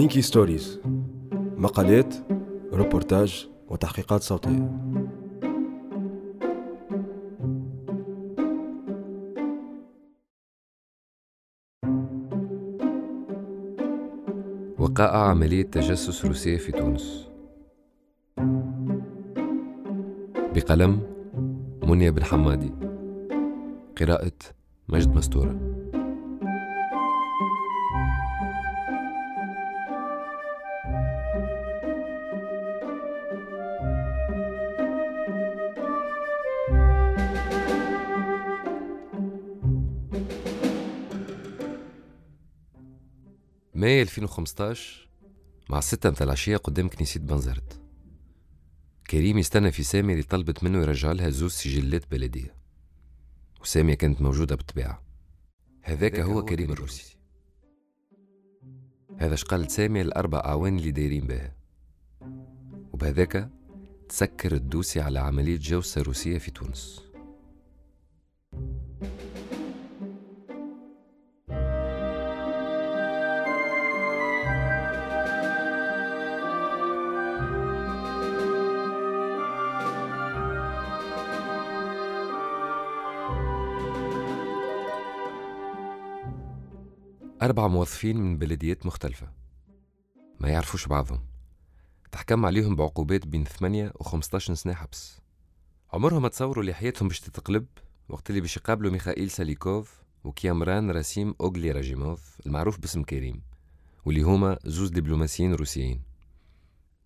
Inky Stories مقالات reportages وتحقيقات صوتية. وقائع عملية تجسس روسية في تونس. بقلم منيا بن حمادي. قراءة مجد مستورة. ماي 2015 مع الستة متاع العشية قدام كنيسة بنزرت. كريم يستنى في سامية اللي طلبت منه يرجع لها زوز سجلات بلدية. وسامية كانت موجودة بالطبيعة. هذاك هو كريم الروسي. هذا اش قال لسامية الأربع أعوان اللي دايرين بها. وبهذاك تسكر ال dossier على عملية جوسسة روسية في تونس. أربع موظفين من بلديات مختلفة. ما يعرفوش بعضهم. تحكم عليهم بعقوبات بين 8 و 15 سنة حبس. عمرهم ما تصوروا اللي حياتهم باش تتقلب وقت اللي باش يقابلوا ميخائيل ساليكوف وكيامران راسيم أوغلي راجيموف المعروف باسم كريم واللي هما زوز دبلوماسيين روسيين.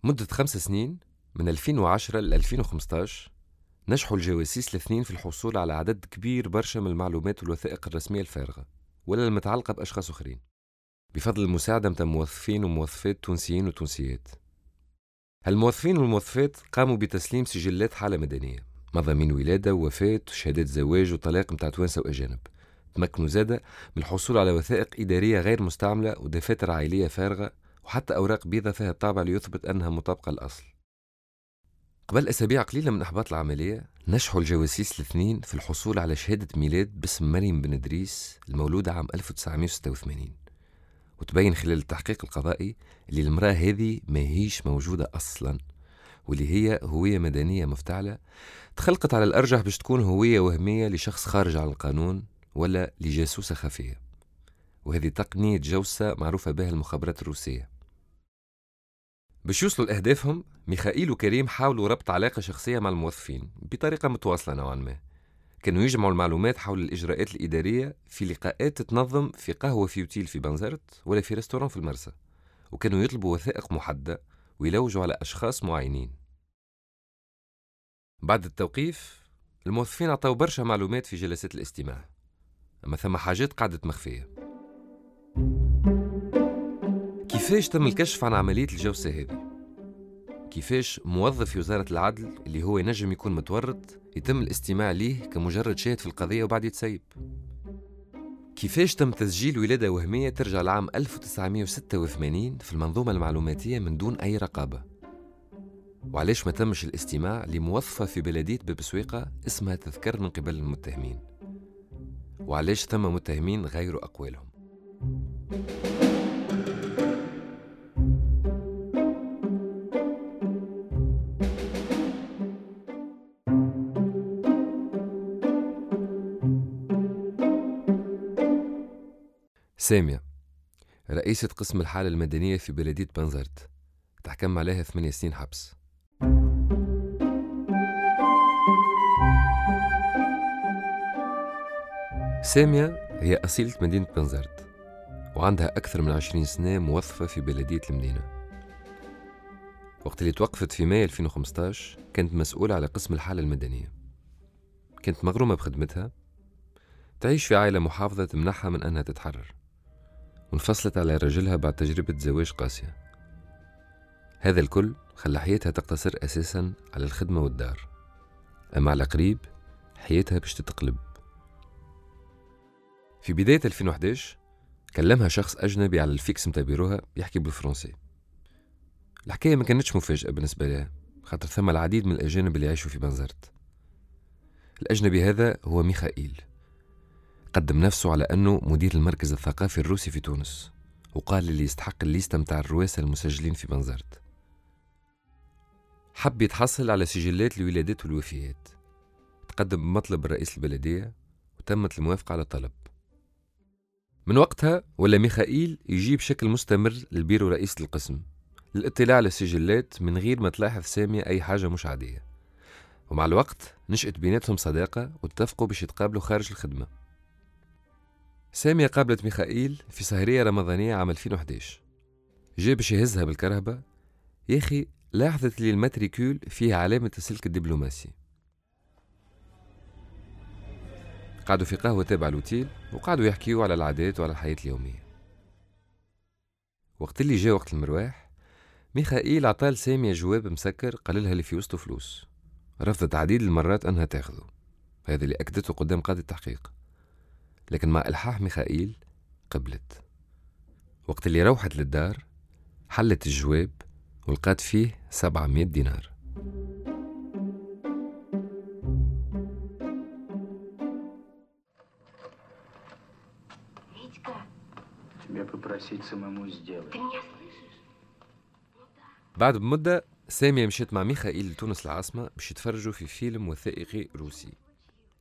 مدة خمس سنين من 2010 ل 2015 نجحوا الجواسيس الاثنين في الحصول على عدد كبير برشا من المعلومات والوثائق الرسمية الفارغة. ولا المتعلقة بأشخاص آخرين. بفضل المساعدة متى موظفين وموظفات تونسيين وتونسيات هالموظفين والموظفات قاموا بتسليم سجلات حالة مدنية. مضامين ولادة ووفاة وشهادات زواج وطلاق متاع توانسة وأجانب. تمكنوا زادة من الحصول على وثائق إدارية غير مستعملة ودفاتر عائلية فارغة وحتى أوراق بيضة فيها الطابع ليثبت أنها مطابقة للأصل. قبل أسابيع قليلة من إحباط العملية نجحوا الجواسيس الاثنين في الحصول على شهادة ميلاد باسم مريم بن إدريس المولودة عام 1986 وتبين خلال التحقيق القضائي اللي المرأة هذه ما هيش موجودة أصلا واللي هي هوية مدنية مفتعلة تخلقت على الأرجح باش تكون هوية وهمية لشخص خارج عن القانون ولا لجاسوسة خفية. وهذه تقنية جوسة معروفة بها المخابرات الروسية. باش يوصلوا لأهدافهم ميخائيل وكريم حاولوا ربط علاقة شخصية مع الموظفين بطريقة متواصلة نوعا ما. كانوا يجمعوا المعلومات حول الإجراءات الإدارية في لقاءات تتنظم في قهوة في أوتيل في بنزرت ولا في ريستوران في المرسى. وكانوا يطلبوا وثائق محددة ويلوجوا على أشخاص معينين. بعد التوقيف الموظفين عطوا برشا معلومات في جلسات الاستماع. أما ثم حاجات قعدت مخفية. كيفاش تم الكشف عن عملية الجوسة هذه؟ كيفاش موظف في وزارة العدل اللي هو ينجم يكون متورط يتم الاستماع ليه كمجرد شاهد في القضية وبعد يتسيب؟ كيفاش تم تسجيل ولادة وهمية ترجع لعام 1986 في المنظومة المعلوماتية من دون أي رقابة؟ وعلاش ما تمش الاستماع لموظفة في بلدية باب سويقة اسمها تذكر من قبل المتهمين؟ وعلاش ثم متهمين غيروا أقوالهم؟ سامية رئيسة قسم الحالة المدنية في بلدية بنزرت تحكم عليها ثمانية سنين حبس. سامية هي أصيلة مدينة بنزرت وعندها أكثر من عشرين سنة موظفة في بلدية المدينة. وقت اللي توقفت في ماي 2015 كانت مسؤولة على قسم الحالة المدنية. كانت مغرومة بخدمتها تعيش في عائلة محافظة تمنحها من أنها تتحرر. وانفصلت على رجلها بعد تجربة زواج قاسية. هذا الكل خلى حياتها تقتصر أساسا على الخدمة والدار أما على قريب حياتها باش تتقلب. في بداية 2011 كلمها شخص أجنبي على الفيكس متاع بيروها يحكي بالفرنسي. الحكاية ما كانتش مفاجأة بالنسبة لها خاطر ثم العديد من الأجانب اللي يعيشوا في بنزرت الأجنبي هذا هو ميخائيل. قدم نفسه على أنه مدير المركز الثقافي الروسي في تونس وقال اللي يستحق الليستة متاع الرواسة المسجلين في بنزرت حب يتحصل على سجلات الولادات والوفيات. تقدم بمطلب رئيس البلدية وتمت الموافقة على الطلب. من وقتها ولا ميخائيل يجيب بشكل مستمر للبيرو رئيس القسم للاطلاع على السجلات من غير ما تلاحظ سامية أي حاجة مش عادية. ومع الوقت نشأت بيناتهم صداقة واتفقوا باش يتقابلوا خارج الخدمة. سامية قابلت ميخائيل في سهرية رمضانية عام 2011 جاء باش يهزها بالكرهبة. يا أخي لاحظت لي الماتريكول فيه علامة السلك الدبلوماسي. قعدوا في قهوة تابع الأوتيل وقعدوا يحكيوا على العادات وعلى الحياة اليومية. وقت اللي جاء وقت المرواح ميخائيل عطال لسامية جواب مسكر قال لها اللي في وسطه فلوس. رفضت عديد المرات أنها تاخذه. هذا اللي أكدته قدام قاضي التحقيق. لكن مع إلحاح ميخائيل قبلت. وقت اللي روحت للدار حلت الجواب ولقات فيه 700 دينار. بعد بمدة سامية مشيت مع ميخائيل لتونس العاصمة باش يتفرجوا في فيلم وثائقي روسي.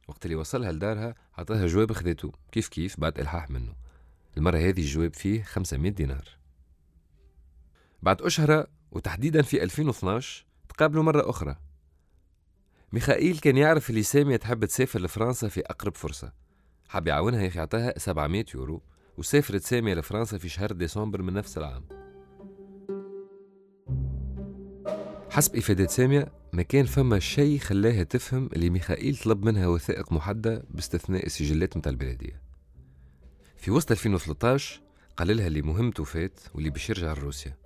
وقت اللي وصلها لدارها عطاها جواب خذته كيف كيف؟ بعد إلحاح منه. المرة هذه الجواب فيه 500 دينار. بعد أشهر وتحديدا في 2012 تقابلوا مرة أخرى. ميخائيل كان يعرف اللي سامية تحب تسافر لفرنسا في أقرب فرصة. حب يعاونها يا أخي عطاها 700 يورو وسافرت سامية لفرنسا في شهر ديسمبر من نفس العام. حسب إفادة سامية ما كان فما شيء خلاها تفهم اللي ميخائيل طلب منها وثائق محددة باستثناء السجلات متاع البلدية في وسط 2013 قال لها اللي مهمته فات واللي باش يرجع لروسيا.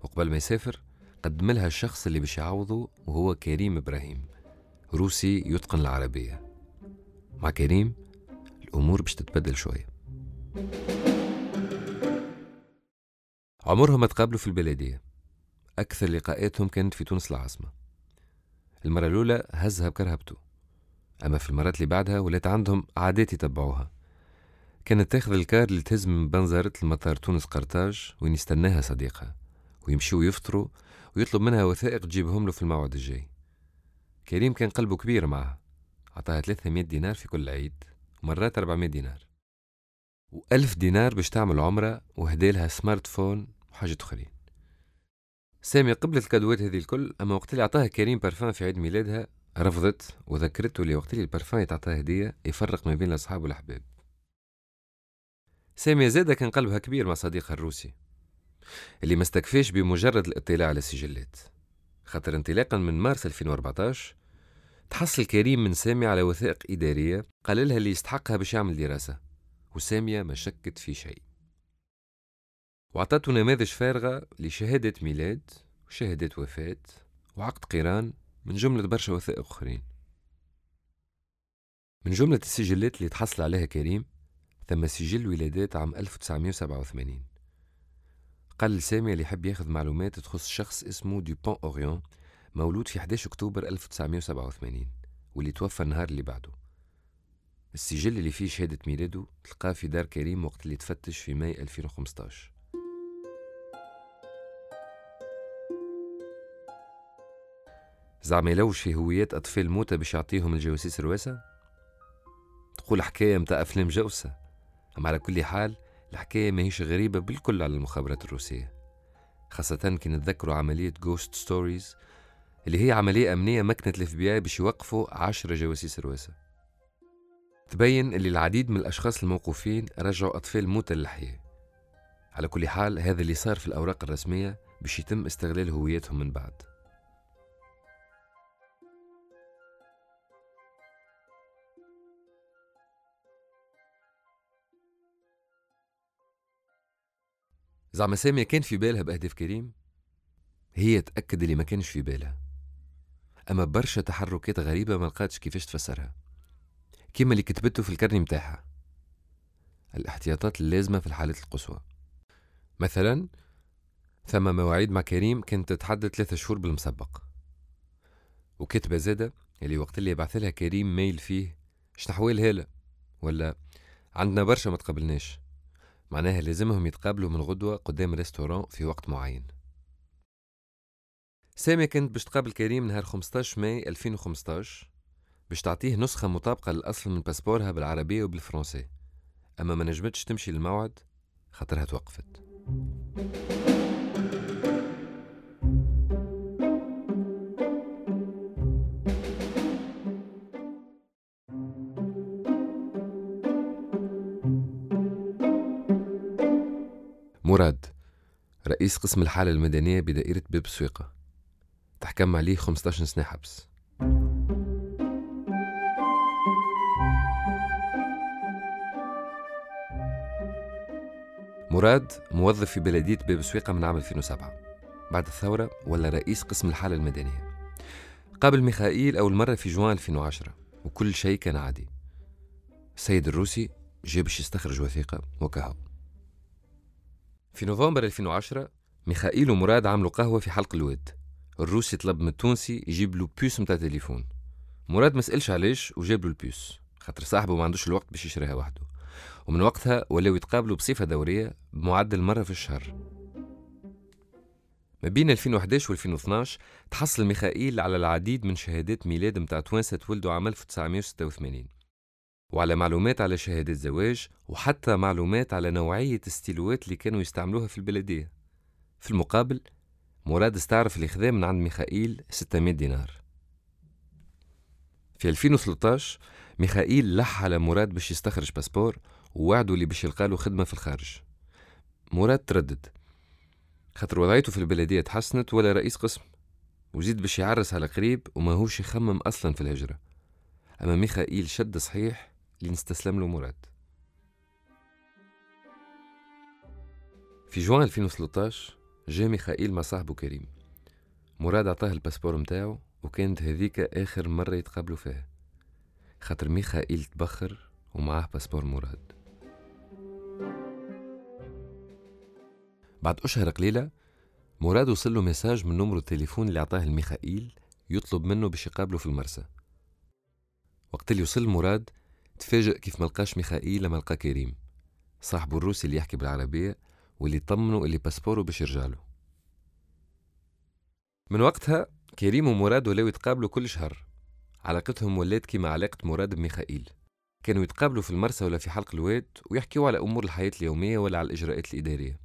وقبل ما يسافر قدم لها الشخص اللي باش يعوضه وهو كريم إبراهيم روسي يتقن العربية. مع كريم الأمور باش تتبدل شوية. عمرهم ما تقابلوا في البلدية أكثر لقاءاتهم كانت في تونس العاصمة. المرة الأولى هزها بكرهبته أما في المرات اللي بعدها ولات عندهم عادات يتبعوها. كانت تاخذ الكار اللي تهز من بنزرة المطار تونس قرطاج وين يستناها صديقها ويمشيوا يفطروا ويطلب منها وثائق تجيبهم له في الموعد الجاي. كريم كان قلبه كبير معها. عطاها 300 دينار في كل عيد ومرات 400 دينار. وألف دينار باش تعمل عمرة وهدالها smartphone وحاجة أخرين سامية قبلت الكادوات هذه الكل أما وقت اللي عطاها كريم بارفان في عيد ميلادها رفضت وذكرته اللي وقت اللي البارفان يتعطاه هدية يفرق ما بين الأصحاب والأحباب. سامية زادة كان قلبها كبير مع صديقها الروسي اللي ما استكفاش بمجرد الاطلاع على السجلات. خاطر انطلاقا من مارس 2014 تحصل كريم من سامية على وثائق إدارية قال لها اللي يستحقها باش يعمل دراسة وسامية ما شكت في شيء. وعطته نماذج فارغة لشهادة ميلاد وشهادة وفاة وعقد قران من جملة برشا وثائق أخرين. من جملة السجلات اللي تحصل عليها كريم ثم سجل ولادات عام 1987 قال لسامية اللي يحب ياخذ معلومات تخص شخص اسمه دوبون أوريون مولود في 11 أكتوبر 1987 واللي توفى النهار اللي بعده. السجل اللي فيه شهادة ميلاده تلقاه في دار كريم وقت اللي تفتش في ماي 2015 زعما يلوش في هويات أطفال موتى باش يعطيهم الجواسيس الرواسة؟ تقول حكاية متاع أفلام جوسسة أما على كل حال الحكاية ماهيش غريبة بالكل على المخابرات الروسية خاصة كي نتذكروا عملية Ghost Stories اللي هي عملية أمنية مكنت ال FBI باش يوقفوا عشرة جواسيس رواسة. تبين اللي العديد من الأشخاص الموقوفين رجعوا أطفال موتى للحياة. على كل حال هذا اللي صار في الأوراق الرسمية باش يتم استغلال هويتهم من بعد. زعما سامية كان في بالها بأهداف كريم؟ هي تأكد اللي ما كانش في بالها. أما برشا تحركات غريبة ما لقاتش كيفاش تفسرها. كيما اللي كتبته في الكرني متاعها. الاحتياطات اللازمة في الحالات القصوى. مثلا ثم مواعيد مع كريم كانت تتحدد ثلاثة شهور بالمسبق. وكتبة زادة اللي وقت اللي يبعث لها كريم ميل فيه شنو حوال هلا ولا عندنا برشا ما تقبلناش معناها لازمهم يتقابلوا من غدوة قدام restaurant في وقت معين. سامية كانت باش تقابل كريم نهار 15 ماي 2015 باش تعطيه نسخة مطابقة للأصل من باسبورها بالعربية وبالفرنسي. أما ما نجمتش تمشي للموعد خاطرها توقفت. مراد رئيس قسم الحالة المدنية بدائرة باب سويقة. تحكم عليه 15 سنة حبس. مراد موظف في بلدية باب سويقة من عام 2007 بعد الثورة ولا رئيس قسم الحالة المدنية. قابل ميخائيل أول مرة في جوان 2010 وكل شيء كان عادي. السيد الروسي جاء باش يستخرج وثيقة وكهو. في نوفمبر 2010 ميخائيل ومراد عملوا قهوة في حلق الواد. الروسي طلب من التونسي يجيب له بيوس متاع تليفون. مراد ما سألش علاش وجاب له البيوس خاطر صاحبه ما عندوش الوقت باش يشريها وحده. ومن وقتها ولاو يتقابلوا بصفة دورية بمعدل مرة في الشهر. ما بين 2011 و 2012 تحصل ميخائيل على العديد من شهادات ميلاد متاع توانسة تولدوا عام 1986 وعلى معلومات على شهادات زواج وحتى معلومات على نوعية الستيلوات اللي كانوا يستعملوها في البلدية. في المقابل مراد استعرف الإخذاء من عند ميخائيل 600 دينار. في 2013 ميخائيل لح على مراد باش يستخرج باسبور ووعدوا اللي باش يلقى له خدمة في الخارج. مراد تردد. خاطر وضعيته في البلدية تحسنت ولا رئيس قسم. وزيد باش يعرس على قريب وما هوش يخمم أصلا في الهجرة. أما ميخائيل شد صحيح لين استسلم له مراد. في جوان 2013 جا ميخائيل مع صاحبه كريم. مراد عطاه ال passeport متاعو وكانت هذيك آخر مرة يتقابلوا فيها. خاطر ميخائيل تبخر ومعاه passeport مراد. بعد أشهر قليلة مراد وصل له message من numéro التليفون اللي عطاه لميخائيل يطلب منه باش يقابله في المرسى. وقت اللي وصل مراد تفاجأ كيف ملقاش ميخائيل لما لقى كريم. صاحبه الروسي اللي يحكي بالعربية واللي طمنه اللي باسبوره باش يرجعله من وقتها كريم ومراد ولاو يتقابلوا كل شهر. علاقتهم ولات كيما علاقة مراد بميخائيل. كانوا يتقابلوا في المرسى ولا في حلق الواد ويحكيوا على أمور الحياة اليومية ولا على الإجراءات الإدارية.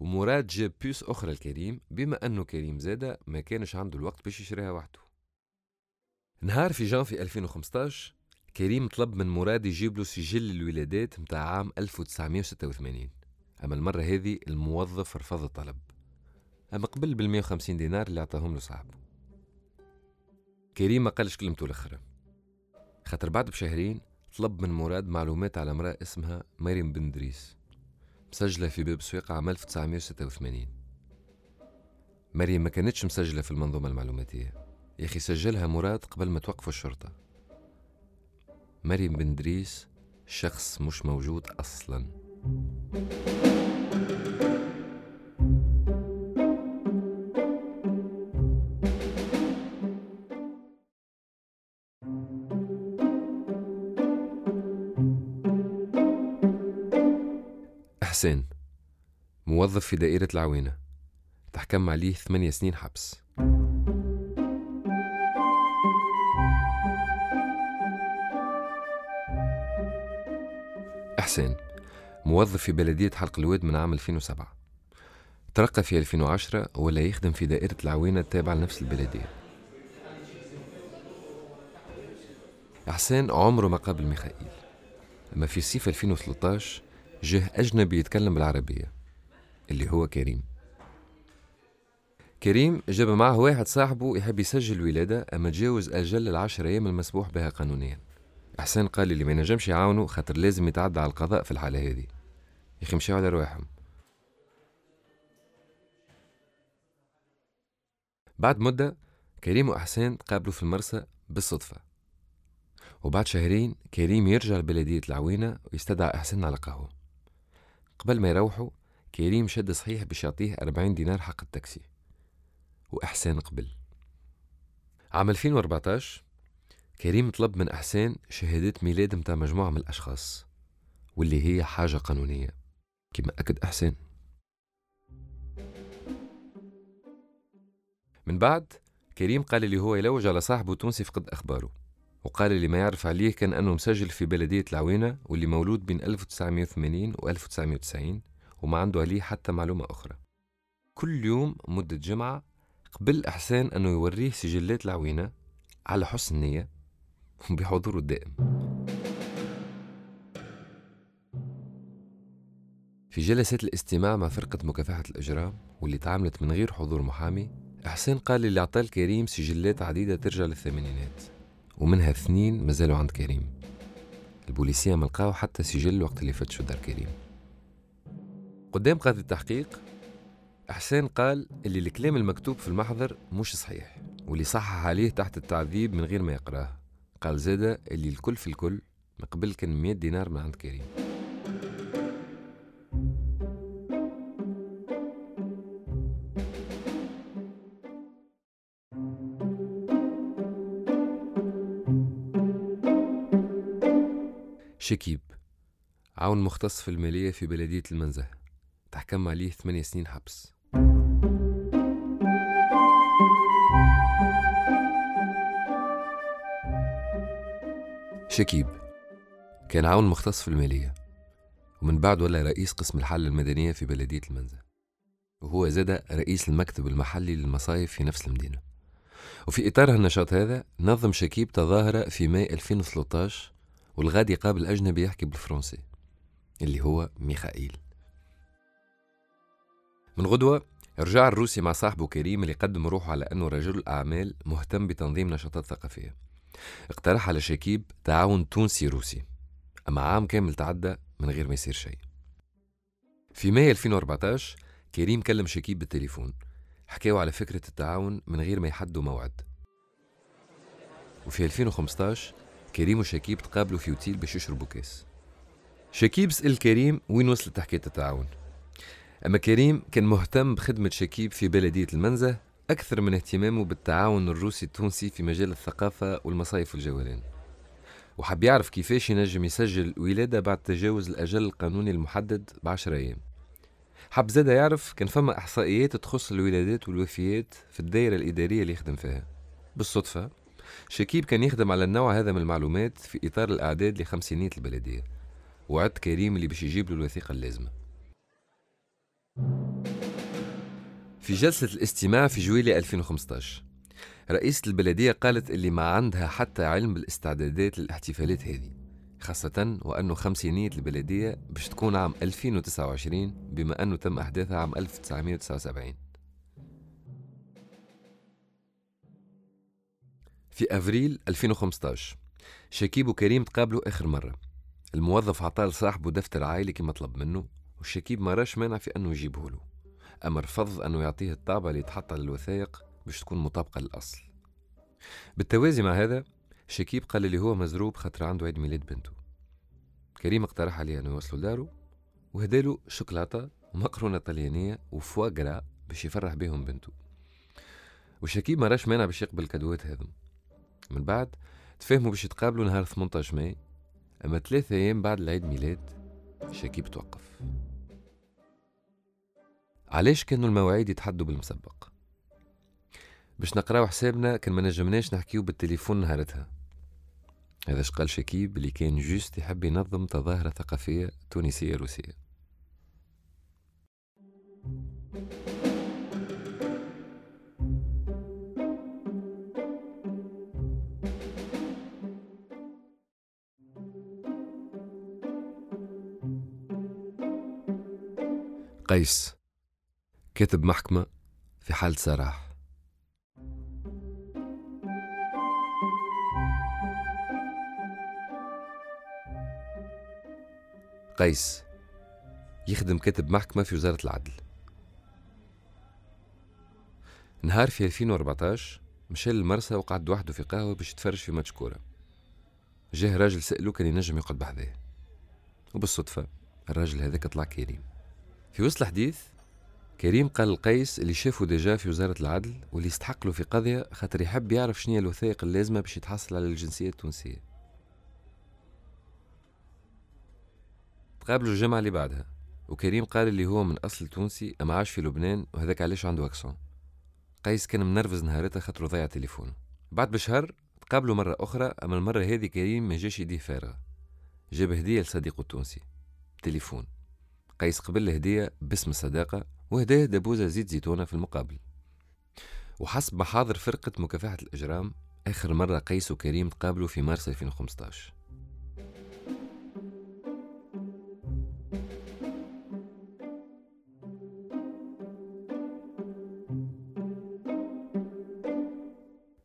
ومراد جاب بيوس أخرى لكريم بما أنه كريم زادة ما كانش عنده الوقت باش يشريها وحده. نهار في جانفي 2015 كريم طلب من مراد يجيب له سجل الولادات متاع عام 1986 أما المرة هذه الموظف رفض الطلب. أما قبل بال 150 دينار اللي أعطاهم له صاحبه. كريم ما قالش كلمته الأخرى. خاطر بعد بشهرين طلب من مراد معلومات على امرأة اسمها مريم بن دريس. مسجلة في باب سويقة عام 1986 مريم ما كانتش مسجلة في المنظومة المعلوماتية. يا أخي سجلها مراد قبل ما توقفوا الشرطة. مريم بن دريس شخص مش موجود أصلا. حسين موظف في دائرة العوينة. تحكم عليه ثمانية سنين حبس. حسين موظف في بلدية حلق الواد من عام 2007 ترقى في 2010 ولا يخدم في دائرة العوينة التابعة لنفس البلدية. حسين عمره ما قابل ميخائيل. أما في صيف 2013 جه أجنبي يتكلم بالعربية اللي هو كريم. كريم جاب معه واحد صاحبه يحب يسجل ولادة أما تجاوز أجل العشر أيام المسموح بها قانونيا. حسين قال لي ما ينجمش يعاونوا خاطر لازم يتعدى على القضاء في الحالة هذه. يا مشاو على رواحهم. بعد مدة كريم وأحسان تقابلوا في المرسى بالصدفة. وبعد شهرين كريم يرجع لبلدية العوينة ويستدعى أحسان على قهوة. قبل ما يروحوا كريم شد صحيح باش يعطيه أربعين دينار حق التاكسي. وإحسان قبل. عام 2014 كريم طلب من إحسان شهادة ميلاد متاع مجموعة من الأشخاص واللي هي حاجة قانونية كما أكد إحسان. من بعد كريم قال لي هو يلوج على صاحبه تونسي فقد أخباره وقال لي ما يعرف عليه كان أنه مسجل في بلدية العوينة واللي مولود بين 1980 و 1990 وما عنده عليه حتى معلومة أخرى. كل يوم مدة جمعة قبل إحسان أنه يوريه سجلات العوينة على حسن نية بحضوره الدائم. في جلسات الاستماع مع فرقة مكافحة الإجرام واللي تعاملت من غير حضور محامي إحسان قال اللي عطاه كريم سجلات عديدة ترجع للثمانينات ومنها اثنين مازالوا عند كريم. البوليسية ملقاو حتى سجل وقت اللي فتشوا دار كريم. قدام قاضي التحقيق إحسان قال اللي الكلام المكتوب في المحضر مش صحيح واللي صحح عليه تحت التعذيب من غير ما يقراه. قال زادة اللي الكل في الكل من قبل كان 100 دينار من عند كريم. شكيب عون مختص في المالية في بلدية المنزه تحكم عليه ثمانية سنين حبس. شكيب كان عون مختص في المالية ومن بعد ولا رئيس قسم الحل المدنية في بلدية المنزه وهو زاد رئيس المكتب المحلي للمصايف في نفس المدينة. وفي إطار النشاط هذا نظم شكيب تظاهرة في ماي 2013 والغادي قابل أجنبي يحكي بالفرنسي اللي هو ميخائيل. من غدوة رجع الروسي مع صاحبه كريم اللي قدم روحه على أنه رجل أعمال مهتم بتنظيم نشاطات ثقافية. اقترح على شكيب تعاون تونسي روسي أما عام كامل تعدى من غير ما يصير شيء. في ماي 2014 كريم كلم شكيب بالتليفون حكاوا على فكرة التعاون من غير ما يحدوا موعد. وفي 2015 كريم وشكيب تقابلوا في أوتيل باش يشربوا كاس. شكيب سأل كريم وين وصلت حكاية التعاون. أما كريم كان مهتم بخدمة شكيب في بلدية المنزه أكثر من اهتمامه بالتعاون الروسي التونسي في مجال الثقافة والمصايف والجولان وحب يعرف كيفاش ينجم يسجل ولادة بعد تجاوز الأجل القانوني المحدد بعشر أيام. حب زاد يعرف كان فما إحصائيات تخص الولادات والوفيات في الدائرة الإدارية اللي يخدم فيها. بالصدفة شكيب كان يخدم على النوع هذا من المعلومات في إطار الإعداد لخمسينية البلدية. وعد كريم اللي باش يجيب له الوثيقة اللازمة. في جلسة الاستماع في جويلية 2015 رئيسة البلدية قالت اللي ما عندها حتى علم بالاستعدادات للاحتفالات هذه خاصة وأنه خمسينية البلدية باش تكون عام 2029 بما أنه تم أحداثها عام 1979 في أفريل 2015 شكيب وكريم تقابلوا آخر مرة. الموظف عطاه لصاحبه دفتر عائلي كما طلب منه والشكيب ما راش مانع في أنه يجيبه له أما رفض أنه يعطيه الطابة اللي تحط على الوثائق باش تكون مطابقة للأصل. بالتوازي مع هذا شكيب قال لي هو مزروب خاطر عنده عيد ميلاد بنته. كريم اقترح عليه أنه يوصلوا لداره وهداله شوكولاتة ومقرونة طليانية وفواقرا باش يفرح بهم بنته. وشكيب ما راش مانع باش يقبل الكادوات هذم. من بعد تفاهموا باش يتقابلوا نهار 18 ماي أما ثلاثة أيام بعد العيد ميلاد شكيب توقف. علاش كانوا المواعيد يتحدوا بالمسبق؟ باش نقراو حسابنا كان ما نجمناش نحكيو بالتليفون نهارتها. هذا قال شكيب اللي كان juste يحب ينظم تظاهرة ثقافية تونسية روسية. قيس كاتب محكمة في حالة سراح. قيس يخدم كاتب محكمة في وزارة العدل. نهار في 2014 مشى للمرسى وقعد وحده في قهوة باش يتفرج في ماتش كورة. جاه راجل سأله كان ينجم يقعد بحذاه وبالصدفة الراجل هذاك طلع كريم. في وسط الحديث كريم قال لقيس اللي شافه ديجا في وزارة العدل واللي يستحق له في قضية خاطر يحب يعرف شنو الوثائق اللازمة باش يتحصل على الجنسية التونسية. تقابلوا الجمعة اللي بعدها وكريم قال اللي هو من أصل تونسي أما عاش في لبنان وهذاك علاش عنده أكسون. قيس كان منرفز نهارتها خاطر ضيع تليفونه. بعد بشهر تقابلوا مرة أخرى أما المرة هذه كريم ما جاش يديه فارغة جاب هدية لصديقه التونسي. تليفون. قيس قبل الهدية باسم الصداقة وهداه دبوزة زيت زيتونة في المقابل. وحسب محاضر فرقة مكافحة الإجرام آخر مرة قيس وكريم تقابلوا في مارس 2015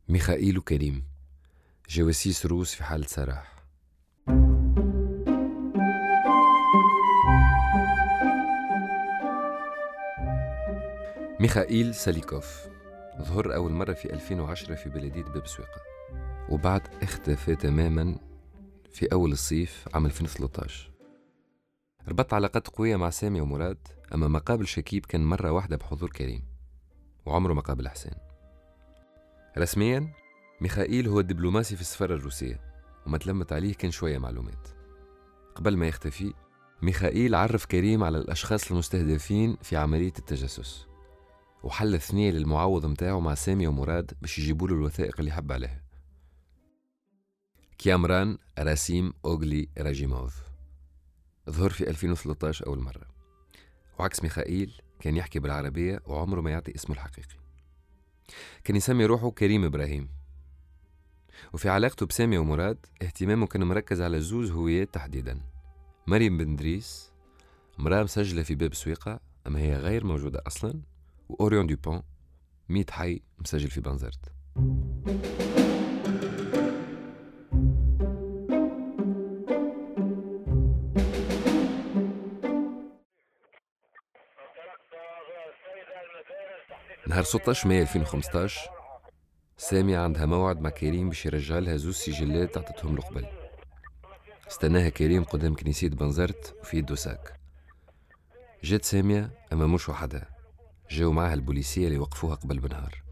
ميخائيل وكريم جواسيس روس في حالة سراح. ميخائيل ساليكوف ظهر أول مرة في 2010 في بلدية باب سويقة وبعد اختفى تماما في أول الصيف عام 2013 ربط علاقات قوية مع سامي ومراد أما ما قابل شكيب كان مرة واحدة بحضور كريم وعمره ما قابل حسين. رسميا ميخائيل هو الدبلوماسي في السفارة الروسية وما تلمت عليه كان شوية معلومات. قبل ما يختفي ميخائيل عرف كريم على الأشخاص المستهدفين في عملية التجسس. وحل ثنية للمعوض متاعه مع سامي ومراد باش يجيبوا له الوثائق اللي حب عليها. كيامران راسيم أوغلي راجيموف. ظهر في 2013 أول مرة. وعكس ميخائيل كان يحكي بالعربية وعمره ما يعطي اسمه الحقيقي. كان يسمي روحه كريم إبراهيم. وفي علاقته بسامي ومراد اهتمامه كان مركز على زوز هويات تحديدا. مريم بن دريس امرأة مسجلة في باب سويقة أما هي غير موجودة أصلا. وأوريون دوبون ميت حي مسجل في بنزرت. نهار 16 مايو 2015 سامية عندها موعد مع كريم باش يرجع لها زوز سجلات عطتهم له قبل استناها كريم قدام كنيسية بنزرت وفي يدو ساك. جات سامية أما مش وحدها. جاو معها البوليسية اللي وقفوها قبل بنهار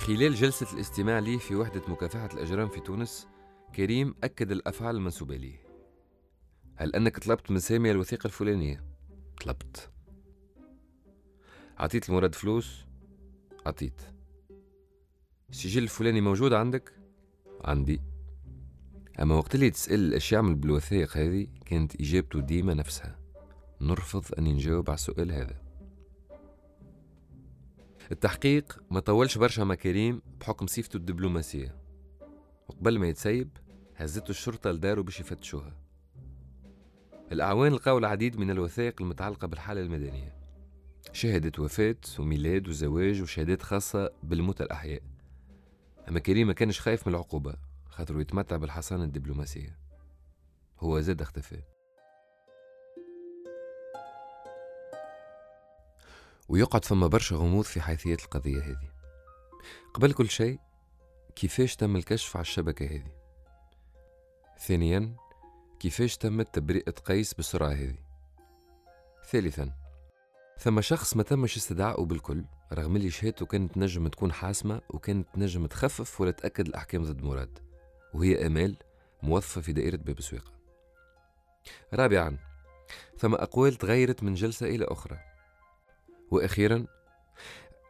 خلال جلسة الاستماع لي في وحدة مكافحة الأجرام في تونس كريم أكد الأفعال المنسوبة ليه هل أنك طلبت من سامي الوثيقة الفلانية؟ طلبت عطيت المراد فلوس؟ عطيت السجل الفلاني موجود عندك؟ عندي أما وقت اللي تسأل الأشياء من بالوثائق هذه كانت إجابته ديما نفسها نرفض أن نجاوب على السؤال هذا التحقيق ما طولش برشا مع كريم بحكم صفته الدبلوماسية. وقبل ما يتسيب هزته الشرطة لداره باش يفتشوها. الأعوان لقاو العديد من الوثائق المتعلقة بالحالة المدنية. شهادة وفاة وميلاد وزواج وشهادات خاصة بالموتى الأحياء. أما كريم ما كانش خايف من العقوبة خاطر يتمتع بالحصانة الدبلوماسية. هو زاد اختفى ويقعد فما برشا غموض في حيثية القضية هذه. قبل كل شيء كيفاش تم الكشف على الشبكة هذه؟ ثانيا كيفاش تمت تبرئة قيس بالسرعة هذه؟ ثالثا ثم شخص ما تمش استدعائه بالكل رغم اللي شهادته كانت نجم تكون حاسمة وكانت نجم تخفف ولا تأكد الأحكام ضد مراد وهي أمال موظفة في دائرة باب سويقة رابعا ثم أقوال تغيرت من جلسة إلى أخرى. وأخيرا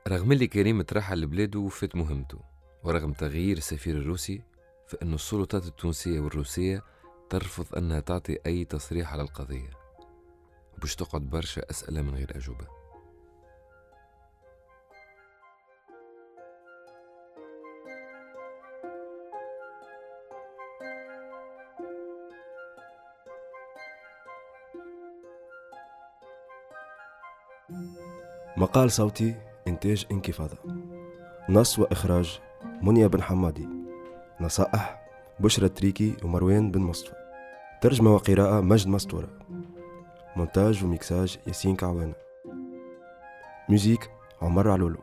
رغم اللي كريم ترحل لبلاده وفات مهمته ورغم تغيير السفير الروسي فإن السلطات التونسية والروسية ترفض أنها تعطي أي تصريح على القضية. وبش تقعد برشا أسئلة من غير أجوبة. مقال صوتي إنتاج إنكفاضة. نص وإخراج منيا بن حمادي. نصائح بشرى تريكي ومروان بن مصطفى. ترجمة وقراءة مجد مستورة. مونتاج وميكساج ياسين كعوانة. ميوزيك عمر علولو.